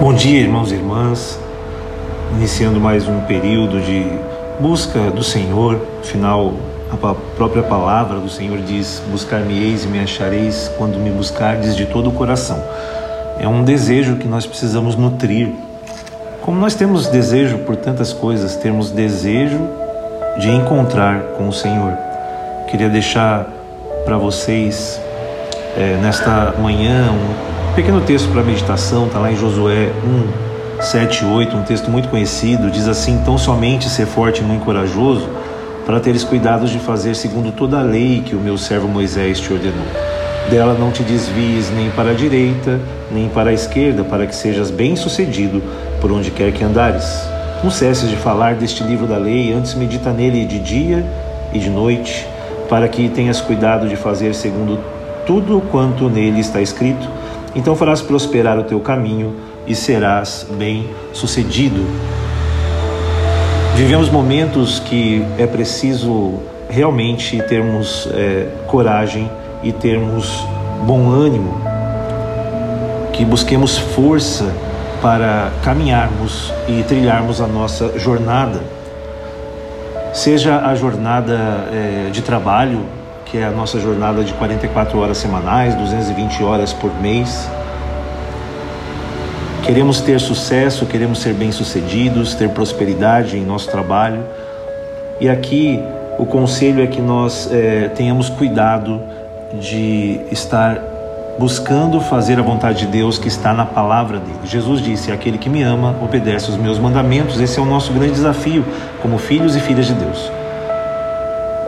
Bom dia, irmãos e irmãs. Iniciando mais um período de busca do Senhor. Afinal, a própria palavra do Senhor diz: Buscar-me-eis e me achareis quando me buscardes de todo o coração. É um desejo que nós precisamos nutrir. Como nós temos desejo por tantas coisas, temos desejo de encontrar com o Senhor. Queria deixar para vocês é, nesta manhã um pequeno texto para meditação, está lá em Josué 1, 7 e 8, um texto muito conhecido, diz assim: Tão somente ser forte e muito corajoso, para teres cuidado de fazer segundo toda a lei que o meu servo Moisés te ordenou. Dela não te desvies nem para a direita, nem para a esquerda, para que sejas bem-sucedido por onde quer que andares. Não cesses de falar deste livro da lei, antes medita nele de dia e de noite, para que tenhas cuidado de fazer segundo tudo quanto nele está escrito então farás prosperar o teu caminho e serás bem sucedido. Vivemos momentos que é preciso realmente termos é, coragem e termos bom ânimo, que busquemos força para caminharmos e trilharmos a nossa jornada. Seja a jornada é, de trabalho, que é a nossa jornada de 44 horas semanais, 220 horas por mês. Queremos ter sucesso, queremos ser bem-sucedidos, ter prosperidade em nosso trabalho. E aqui o conselho é que nós é, tenhamos cuidado de estar buscando fazer a vontade de Deus que está na palavra dele. Jesus disse: Aquele que me ama obedece os meus mandamentos. Esse é o nosso grande desafio como filhos e filhas de Deus.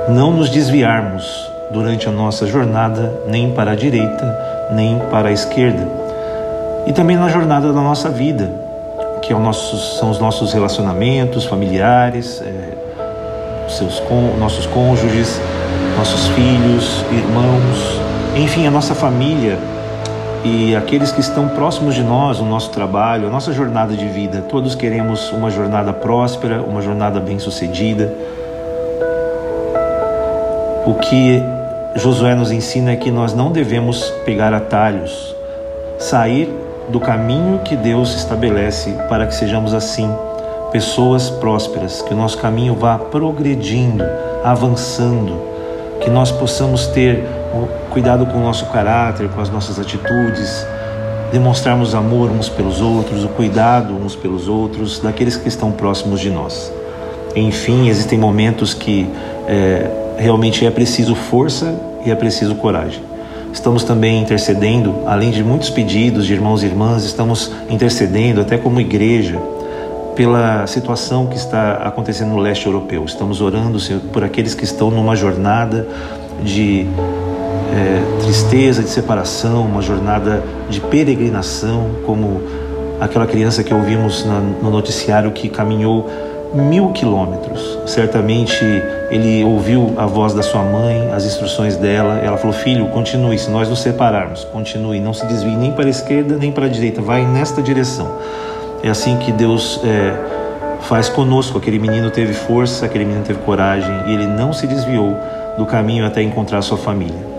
Não nos desviarmos durante a nossa jornada, nem para a direita, nem para a esquerda. E também na jornada da nossa vida, que é nosso, são os nossos relacionamentos familiares, é, seus, nossos cônjuges, nossos filhos, irmãos, enfim, a nossa família e aqueles que estão próximos de nós, o nosso trabalho, a nossa jornada de vida. Todos queremos uma jornada próspera, uma jornada bem-sucedida. O que Josué nos ensina que nós não devemos pegar atalhos, sair do caminho que Deus estabelece para que sejamos assim, pessoas prósperas, que o nosso caminho vá progredindo, avançando, que nós possamos ter cuidado com o nosso caráter, com as nossas atitudes, demonstrarmos amor uns pelos outros, o cuidado uns pelos outros, daqueles que estão próximos de nós. Enfim, existem momentos que é, realmente é preciso força e é preciso coragem. Estamos também intercedendo, além de muitos pedidos de irmãos e irmãs, estamos intercedendo até como igreja pela situação que está acontecendo no leste europeu. Estamos orando Senhor, por aqueles que estão numa jornada de é, tristeza, de separação, uma jornada de peregrinação, como aquela criança que ouvimos na, no noticiário que caminhou mil quilômetros. Certamente ele ouviu a voz da sua mãe, as instruções dela. Ela falou: Filho, continue. Se nós nos separarmos, continue. Não se desvie nem para a esquerda nem para a direita. Vai nesta direção. É assim que Deus é, faz conosco. Aquele menino teve força, aquele menino teve coragem e ele não se desviou do caminho até encontrar sua família.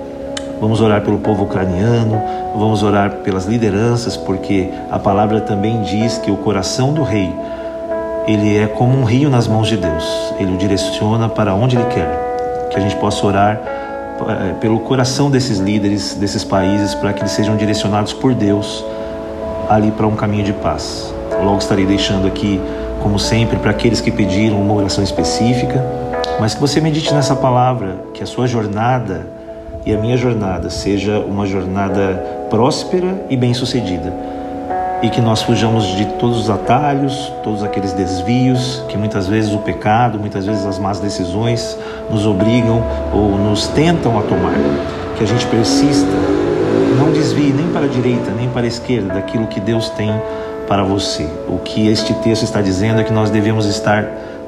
Vamos orar pelo povo ucraniano, vamos orar pelas lideranças, porque a palavra também diz que o coração do rei ele é como um rio nas mãos de Deus. Ele o direciona para onde ele quer. Que a gente possa orar eh, pelo coração desses líderes, desses países, para que eles sejam direcionados por Deus ali para um caminho de paz. Logo estarei deixando aqui, como sempre, para aqueles que pediram uma oração específica, mas que você medite nessa palavra, que a sua jornada e a minha jornada seja uma jornada próspera e bem-sucedida e que nós fujamos de todos os atalhos, todos aqueles desvios que muitas vezes o pecado, muitas vezes as más decisões nos obrigam ou nos tentam a tomar. Que a gente persista, não desvie nem para a direita nem para a esquerda daquilo que Deus tem para você. O que este texto está dizendo é que nós devemos estar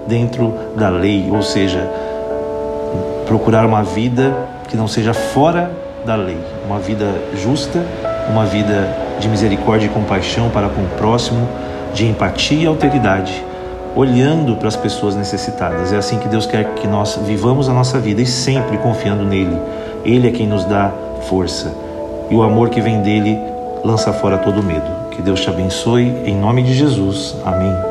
dentro da lei, ou seja, procurar uma vida que não seja fora da lei, uma vida justa, uma vida de misericórdia e compaixão para com o próximo, de empatia e alteridade, olhando para as pessoas necessitadas. É assim que Deus quer que nós vivamos a nossa vida e sempre confiando nele. Ele é quem nos dá força. E o amor que vem dele lança fora todo medo. Que Deus te abençoe. Em nome de Jesus. Amém.